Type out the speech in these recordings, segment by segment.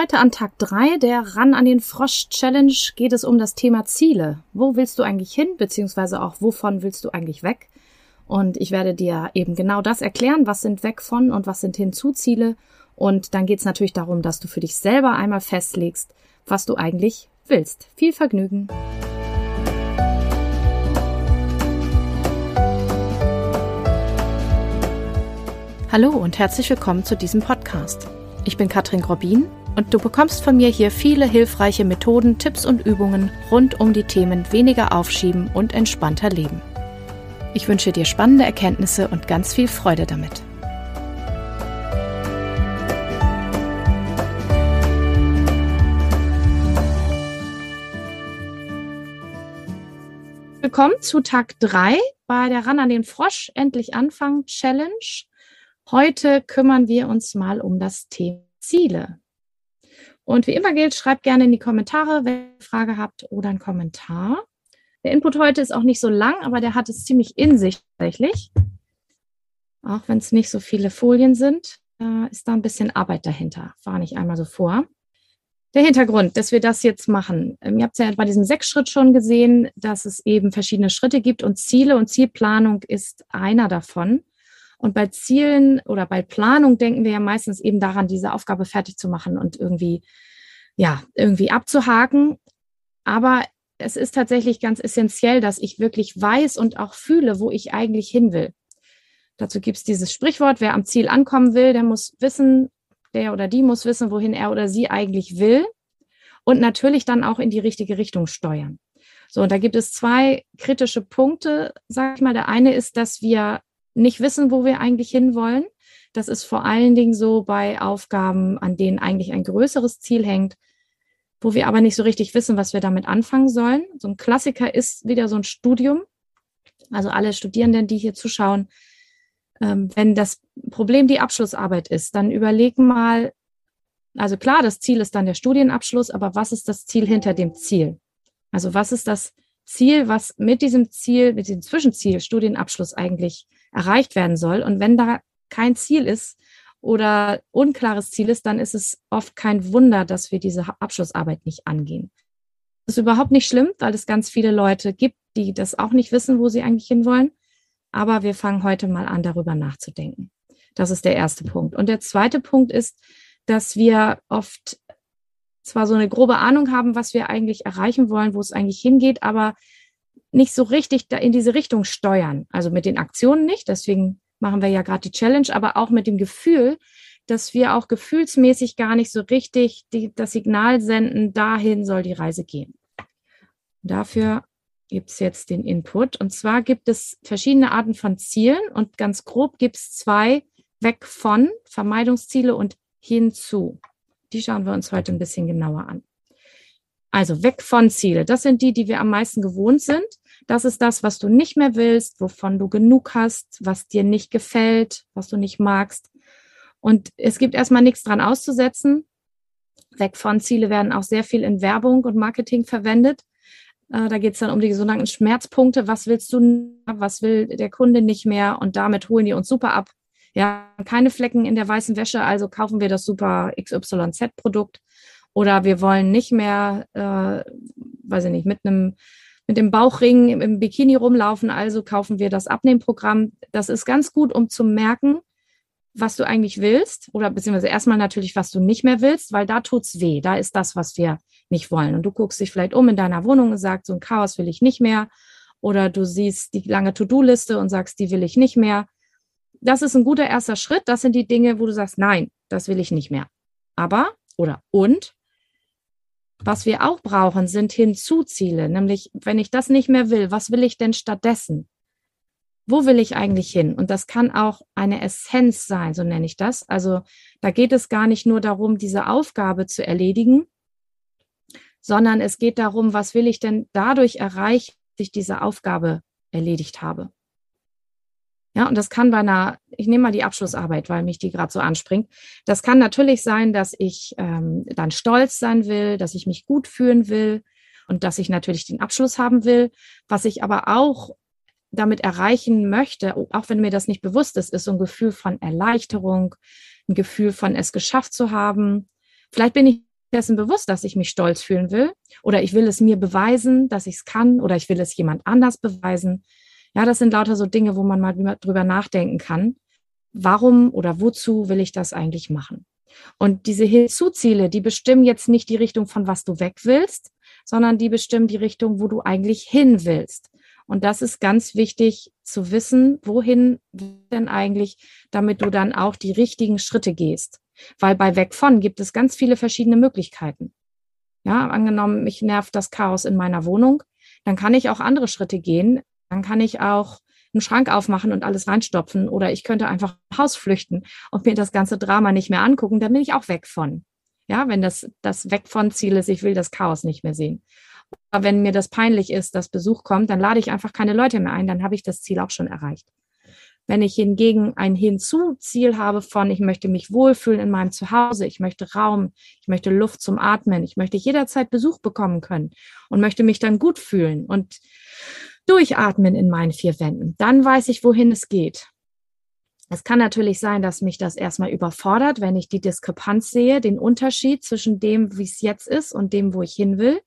Heute an Tag drei der Ran an den Frosch Challenge geht es um das Thema Ziele. Wo willst du eigentlich hin, beziehungsweise auch wovon willst du eigentlich weg? Und ich werde dir eben genau das erklären, was sind weg von und was sind Hinzuziele. Und dann geht es natürlich darum, dass du für dich selber einmal festlegst, was du eigentlich willst. Viel Vergnügen! Hallo und herzlich willkommen zu diesem Podcast. Ich bin Katrin Grobin und du bekommst von mir hier viele hilfreiche Methoden, Tipps und Übungen rund um die Themen weniger aufschieben und entspannter leben. Ich wünsche dir spannende Erkenntnisse und ganz viel Freude damit. Willkommen zu Tag 3 bei der Ran an den Frosch Endlich Anfangen Challenge. Heute kümmern wir uns mal um das Thema Ziele. Und wie immer gilt, schreibt gerne in die Kommentare, wenn ihr eine Frage habt oder einen Kommentar. Der Input heute ist auch nicht so lang, aber der hat es ziemlich in sich tatsächlich. Auch wenn es nicht so viele Folien sind, ist da ein bisschen Arbeit dahinter. Fahre ich einmal so vor. Der Hintergrund, dass wir das jetzt machen. Ähm, ihr habt ja bei diesem Sechs-Schritt schon gesehen, dass es eben verschiedene Schritte gibt und Ziele und Zielplanung ist einer davon. Und bei Zielen oder bei Planung denken wir ja meistens eben daran, diese Aufgabe fertig zu machen und irgendwie, ja, irgendwie abzuhaken. Aber es ist tatsächlich ganz essentiell, dass ich wirklich weiß und auch fühle, wo ich eigentlich hin will. Dazu gibt es dieses Sprichwort, wer am Ziel ankommen will, der muss wissen, der oder die muss wissen, wohin er oder sie eigentlich will und natürlich dann auch in die richtige Richtung steuern. So, und da gibt es zwei kritische Punkte, sag ich mal. Der eine ist, dass wir nicht wissen, wo wir eigentlich hinwollen. Das ist vor allen Dingen so bei Aufgaben, an denen eigentlich ein größeres Ziel hängt, wo wir aber nicht so richtig wissen, was wir damit anfangen sollen. So ein Klassiker ist wieder so ein Studium. Also alle Studierenden, die hier zuschauen, ähm, wenn das Problem die Abschlussarbeit ist, dann überlegen mal, also klar, das Ziel ist dann der Studienabschluss, aber was ist das Ziel hinter dem Ziel? Also was ist das Ziel, was mit diesem Ziel, mit dem Zwischenziel Studienabschluss eigentlich erreicht werden soll. Und wenn da kein Ziel ist oder unklares Ziel ist, dann ist es oft kein Wunder, dass wir diese Abschlussarbeit nicht angehen. Das ist überhaupt nicht schlimm, weil es ganz viele Leute gibt, die das auch nicht wissen, wo sie eigentlich hinwollen. Aber wir fangen heute mal an, darüber nachzudenken. Das ist der erste Punkt. Und der zweite Punkt ist, dass wir oft zwar so eine grobe Ahnung haben, was wir eigentlich erreichen wollen, wo es eigentlich hingeht, aber nicht so richtig da in diese Richtung steuern. Also mit den Aktionen nicht, deswegen machen wir ja gerade die Challenge, aber auch mit dem Gefühl, dass wir auch gefühlsmäßig gar nicht so richtig die, das Signal senden, dahin soll die Reise gehen. Dafür gibt es jetzt den Input. Und zwar gibt es verschiedene Arten von Zielen und ganz grob gibt es zwei weg von Vermeidungsziele und hinzu. Die schauen wir uns heute ein bisschen genauer an. Also weg von Ziele. Das sind die, die wir am meisten gewohnt sind. Das ist das, was du nicht mehr willst, wovon du genug hast, was dir nicht gefällt, was du nicht magst. Und es gibt erstmal nichts dran auszusetzen. Weg von Ziele werden auch sehr viel in Werbung und Marketing verwendet. Äh, da geht es dann um die sogenannten Schmerzpunkte. Was willst du, was will der Kunde nicht mehr? Und damit holen die uns super ab. Ja, keine Flecken in der weißen Wäsche, also kaufen wir das super XYZ-Produkt. Oder wir wollen nicht mehr, äh, weiß ich nicht, mit einem mit dem Bauchring im Bikini rumlaufen, also kaufen wir das Abnehmprogramm. Das ist ganz gut, um zu merken, was du eigentlich willst oder beziehungsweise erstmal natürlich, was du nicht mehr willst, weil da tut's weh. Da ist das, was wir nicht wollen. Und du guckst dich vielleicht um in deiner Wohnung und sagst, so ein Chaos will ich nicht mehr. Oder du siehst die lange To-Do-Liste und sagst, die will ich nicht mehr. Das ist ein guter erster Schritt. Das sind die Dinge, wo du sagst, nein, das will ich nicht mehr. Aber oder und was wir auch brauchen, sind Hinzuziele, nämlich wenn ich das nicht mehr will, was will ich denn stattdessen? Wo will ich eigentlich hin? Und das kann auch eine Essenz sein, so nenne ich das. Also da geht es gar nicht nur darum, diese Aufgabe zu erledigen, sondern es geht darum, was will ich denn dadurch erreichen, dass ich diese Aufgabe erledigt habe. Ja, und das kann bei einer, ich nehme mal die Abschlussarbeit, weil mich die gerade so anspringt. Das kann natürlich sein, dass ich ähm, dann stolz sein will, dass ich mich gut fühlen will und dass ich natürlich den Abschluss haben will. Was ich aber auch damit erreichen möchte, auch wenn mir das nicht bewusst ist, ist so ein Gefühl von Erleichterung, ein Gefühl von es geschafft zu haben. Vielleicht bin ich dessen bewusst, dass ich mich stolz fühlen will oder ich will es mir beweisen, dass ich es kann oder ich will es jemand anders beweisen. Ja, das sind lauter so Dinge, wo man mal drüber nachdenken kann. Warum oder wozu will ich das eigentlich machen? Und diese Hinzuziele, die bestimmen jetzt nicht die Richtung, von was du weg willst, sondern die bestimmen die Richtung, wo du eigentlich hin willst. Und das ist ganz wichtig zu wissen, wohin denn eigentlich, damit du dann auch die richtigen Schritte gehst. Weil bei Weg von gibt es ganz viele verschiedene Möglichkeiten. Ja, angenommen, mich nervt das Chaos in meiner Wohnung, dann kann ich auch andere Schritte gehen. Dann kann ich auch einen Schrank aufmachen und alles reinstopfen oder ich könnte einfach Haus flüchten und mir das ganze Drama nicht mehr angucken, dann bin ich auch weg von. Ja, wenn das, das weg von Ziel ist, ich will das Chaos nicht mehr sehen. Aber wenn mir das peinlich ist, dass Besuch kommt, dann lade ich einfach keine Leute mehr ein, dann habe ich das Ziel auch schon erreicht. Wenn ich hingegen ein Hinzu-Ziel habe von, ich möchte mich wohlfühlen in meinem Zuhause, ich möchte Raum, ich möchte Luft zum Atmen, ich möchte jederzeit Besuch bekommen können und möchte mich dann gut fühlen und durchatmen in meinen vier Wänden, dann weiß ich, wohin es geht. Es kann natürlich sein, dass mich das erstmal überfordert, wenn ich die Diskrepanz sehe, den Unterschied zwischen dem, wie es jetzt ist und dem, wo ich hin will.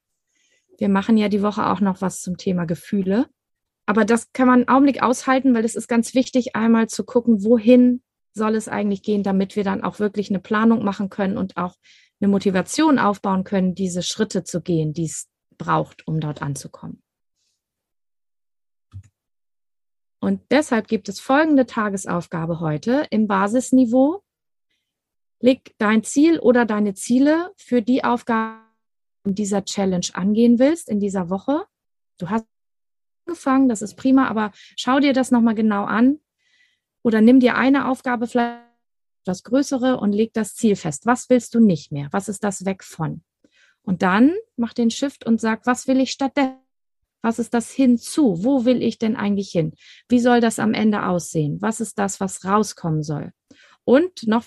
Wir machen ja die Woche auch noch was zum Thema Gefühle. Aber das kann man einen Augenblick aushalten, weil es ist ganz wichtig, einmal zu gucken, wohin soll es eigentlich gehen, damit wir dann auch wirklich eine Planung machen können und auch eine Motivation aufbauen können, diese Schritte zu gehen, die es braucht, um dort anzukommen. Und deshalb gibt es folgende Tagesaufgabe heute im Basisniveau. Leg dein Ziel oder deine Ziele für die Aufgabe in dieser Challenge angehen willst, in dieser Woche. Du hast angefangen, das ist prima, aber schau dir das nochmal genau an oder nimm dir eine Aufgabe, vielleicht das größere und leg das Ziel fest. Was willst du nicht mehr? Was ist das weg von? Und dann mach den Shift und sag, was will ich stattdessen? Was ist das hinzu? Wo will ich denn eigentlich hin? Wie soll das am Ende aussehen? Was ist das, was rauskommen soll? Und noch,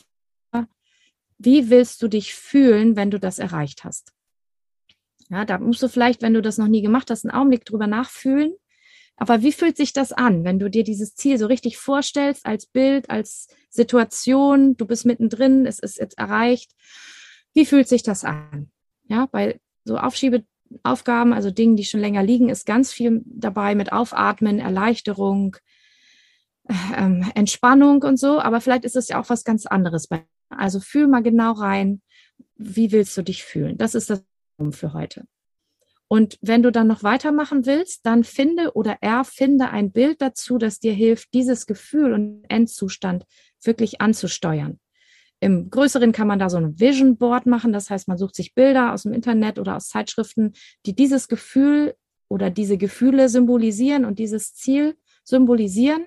wie willst du dich fühlen, wenn du das erreicht hast? Ja, da musst du vielleicht, wenn du das noch nie gemacht hast, einen Augenblick drüber nachfühlen. Aber wie fühlt sich das an, wenn du dir dieses Ziel so richtig vorstellst, als Bild, als Situation, du bist mittendrin, es ist jetzt erreicht. Wie fühlt sich das an? Ja, bei so Aufschiebe Aufgaben, also Dingen, die schon länger liegen, ist ganz viel dabei mit Aufatmen, Erleichterung, ähm, Entspannung und so. Aber vielleicht ist es ja auch was ganz anderes. Also fühl mal genau rein, wie willst du dich fühlen? Das ist das für heute. Und wenn du dann noch weitermachen willst, dann finde oder erfinde ein Bild dazu, das dir hilft, dieses Gefühl und Endzustand wirklich anzusteuern. Im Größeren kann man da so ein Vision Board machen. Das heißt, man sucht sich Bilder aus dem Internet oder aus Zeitschriften, die dieses Gefühl oder diese Gefühle symbolisieren und dieses Ziel symbolisieren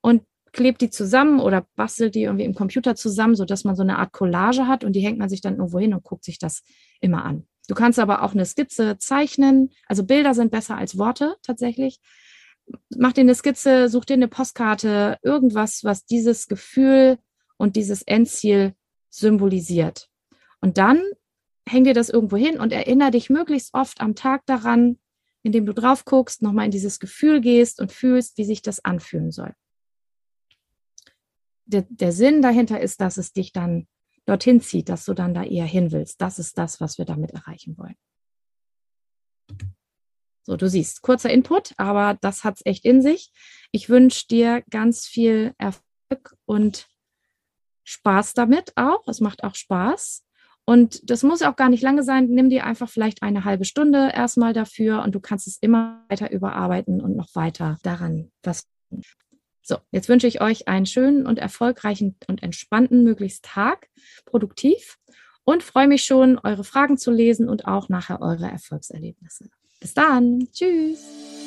und klebt die zusammen oder bastelt die irgendwie im Computer zusammen, sodass man so eine Art Collage hat und die hängt man sich dann irgendwo hin und guckt sich das immer an. Du kannst aber auch eine Skizze zeichnen. Also Bilder sind besser als Worte tatsächlich. Mach dir eine Skizze, such dir eine Postkarte, irgendwas, was dieses Gefühl und dieses Endziel symbolisiert. Und dann häng dir das irgendwo hin und erinnere dich möglichst oft am Tag daran, indem du drauf guckst, nochmal in dieses Gefühl gehst und fühlst, wie sich das anfühlen soll. Der, der Sinn dahinter ist, dass es dich dann dorthin zieht, dass du dann da eher hin willst. Das ist das, was wir damit erreichen wollen. So, du siehst, kurzer Input, aber das hat es echt in sich. Ich wünsche dir ganz viel Erfolg und Spaß damit auch. Es macht auch Spaß. Und das muss auch gar nicht lange sein. Nimm dir einfach vielleicht eine halbe Stunde erstmal dafür und du kannst es immer weiter überarbeiten und noch weiter daran was. So, jetzt wünsche ich euch einen schönen und erfolgreichen und entspannten möglichst Tag, produktiv und freue mich schon, eure Fragen zu lesen und auch nachher eure Erfolgserlebnisse. Bis dann. Tschüss.